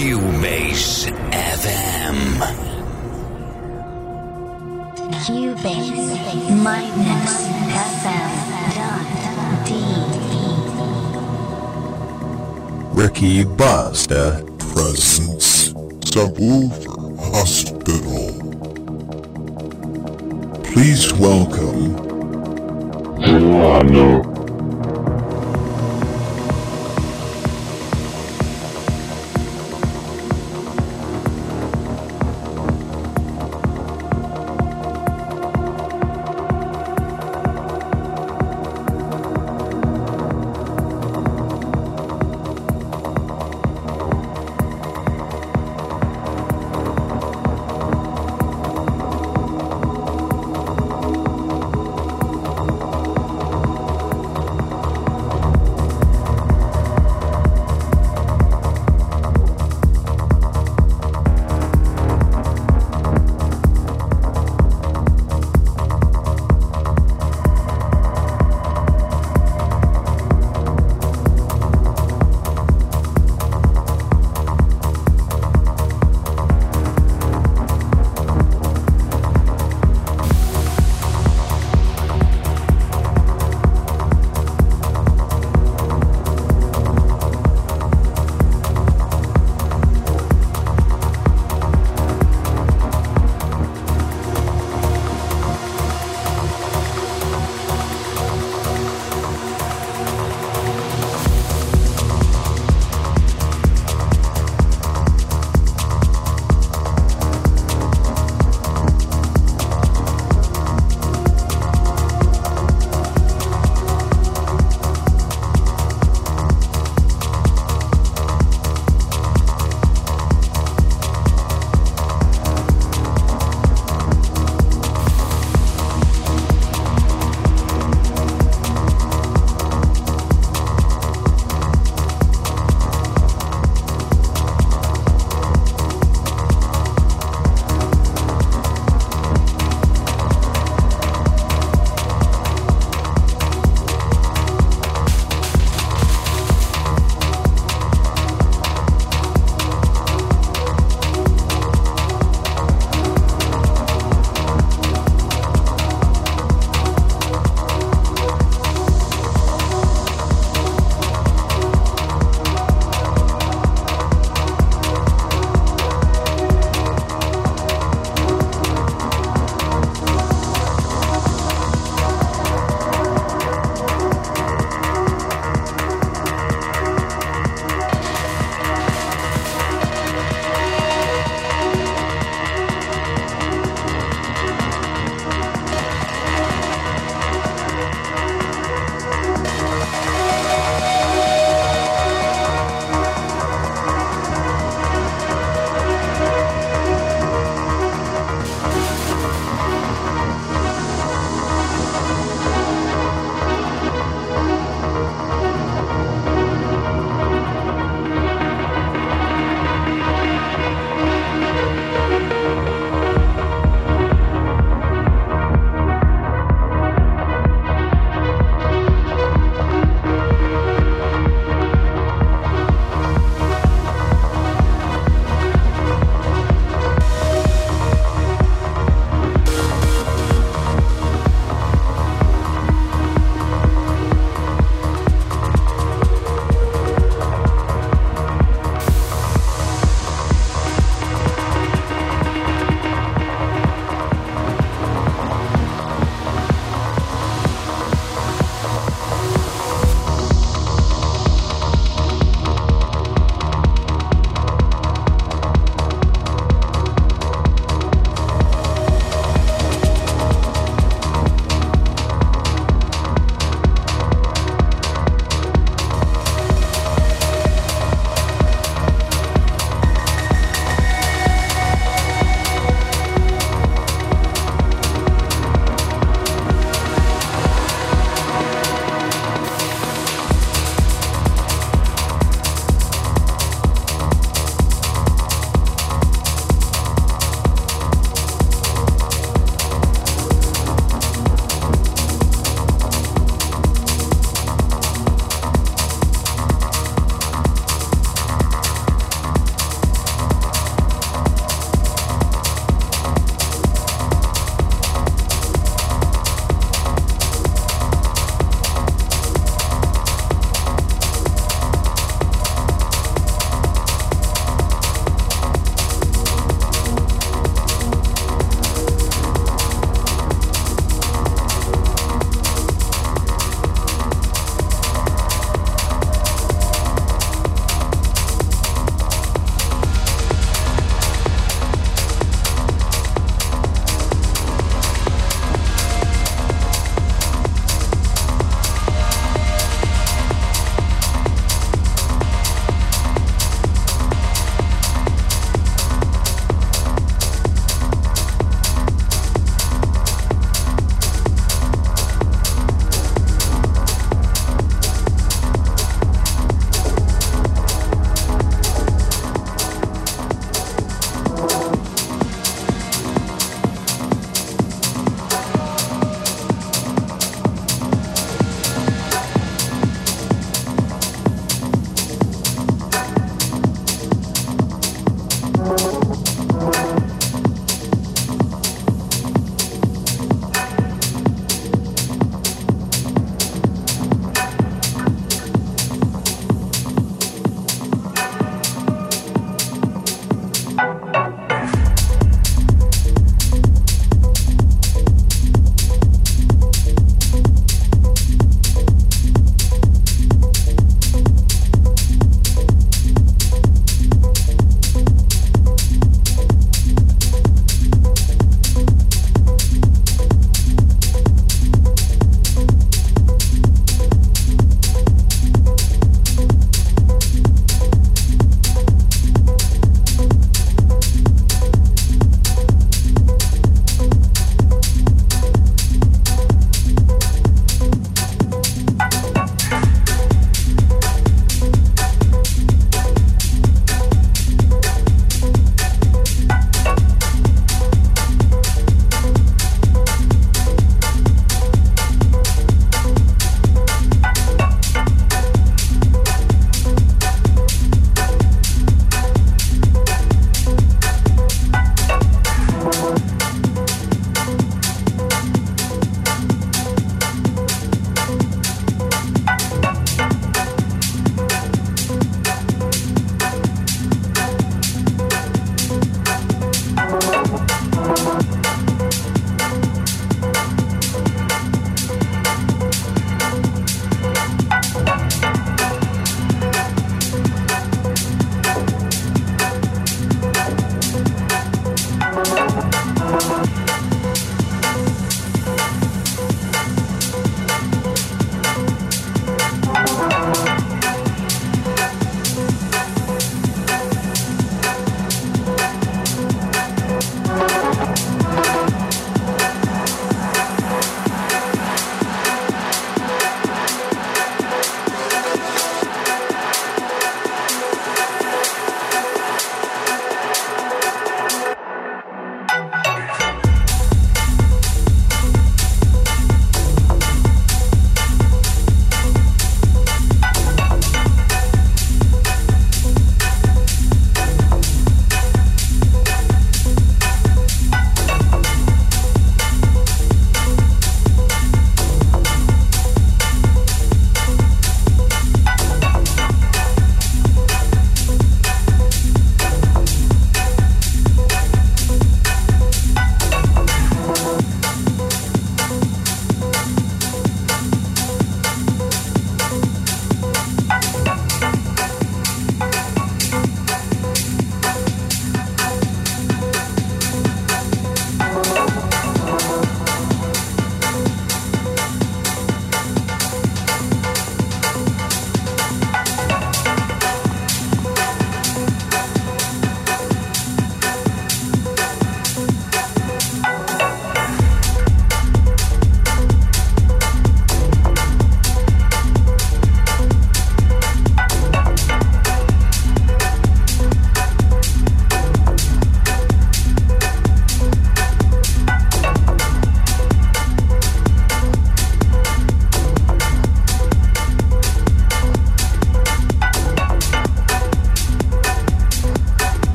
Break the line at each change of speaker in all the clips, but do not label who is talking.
Cubase FM.
Cubase minus FM dot D.
Ricky Buster.
Presence. Subwoofer Hospital. Please welcome
Delano.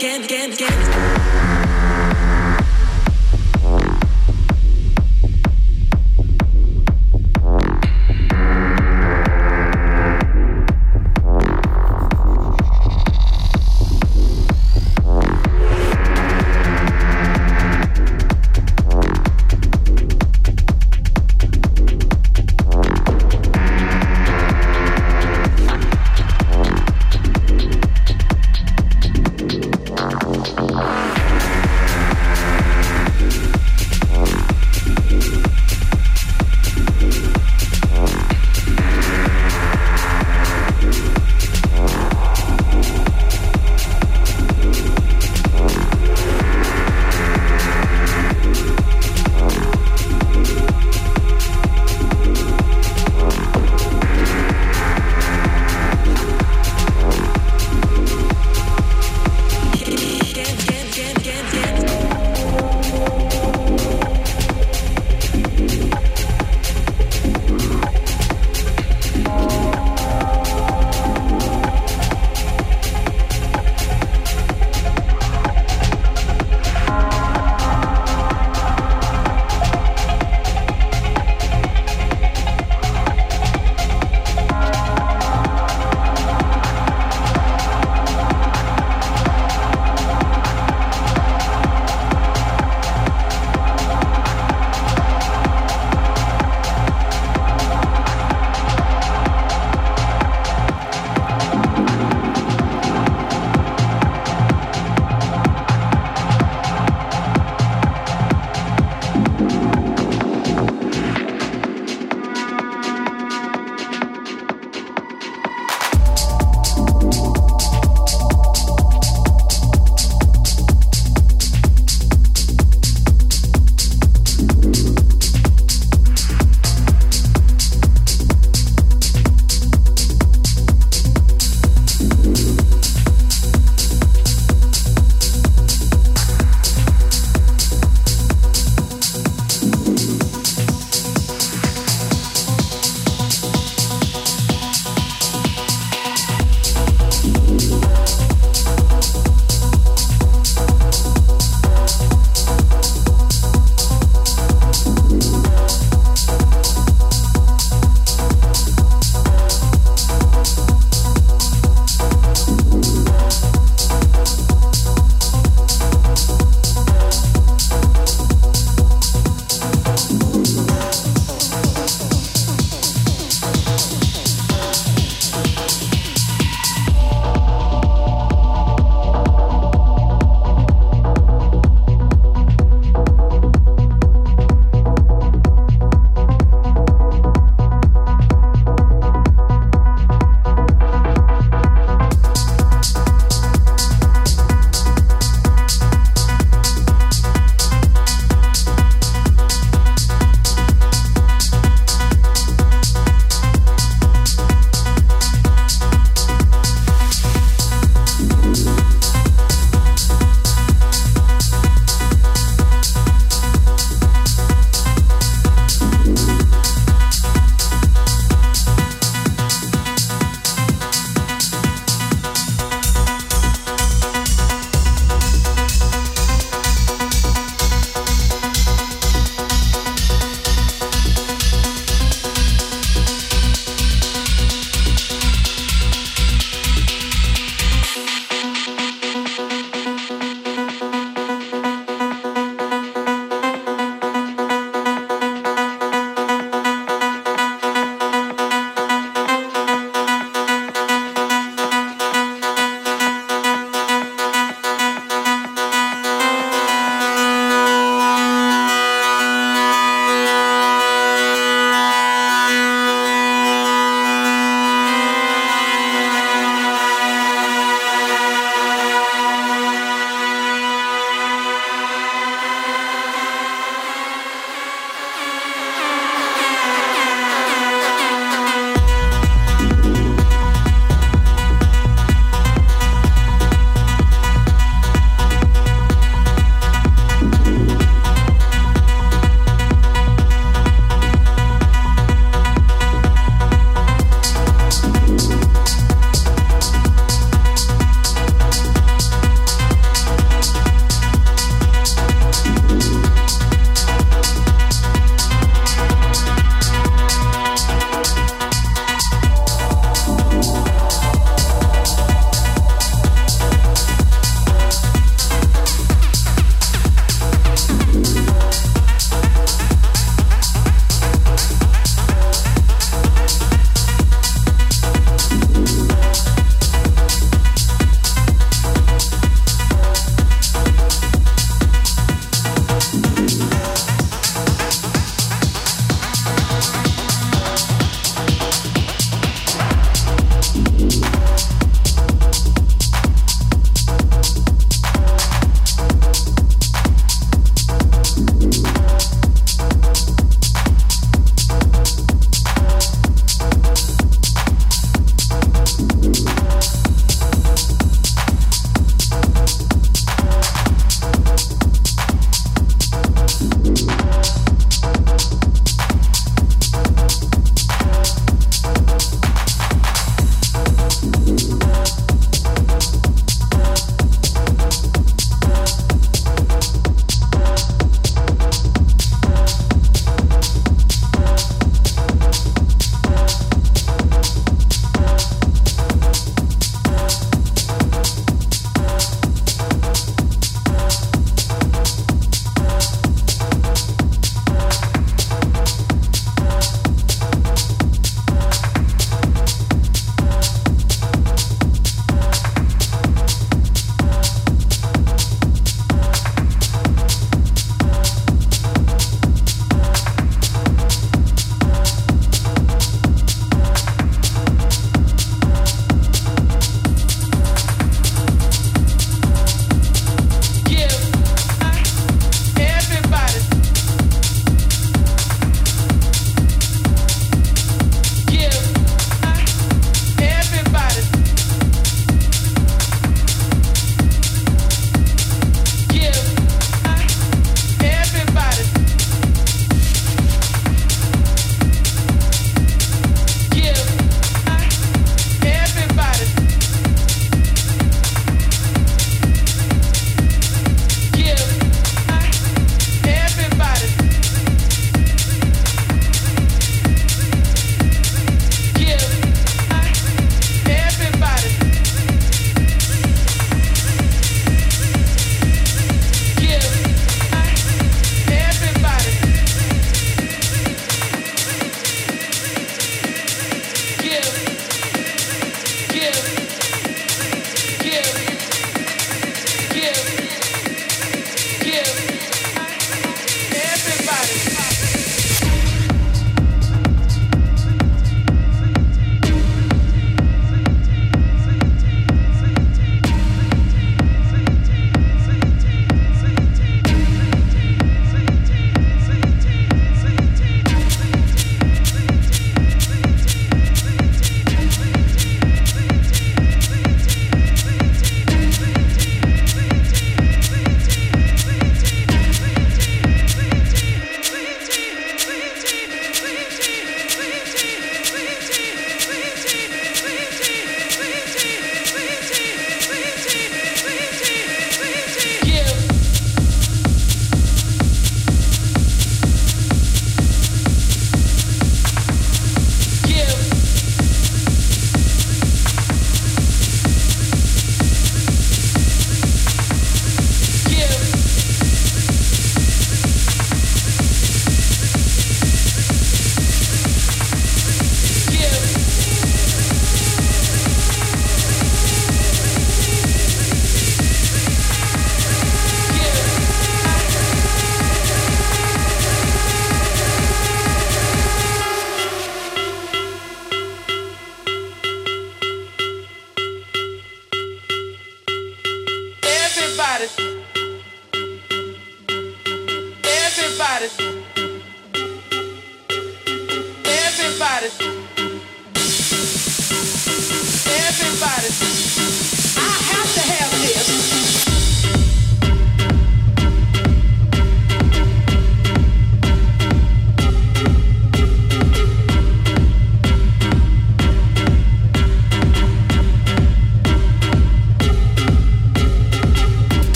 Again, again, again.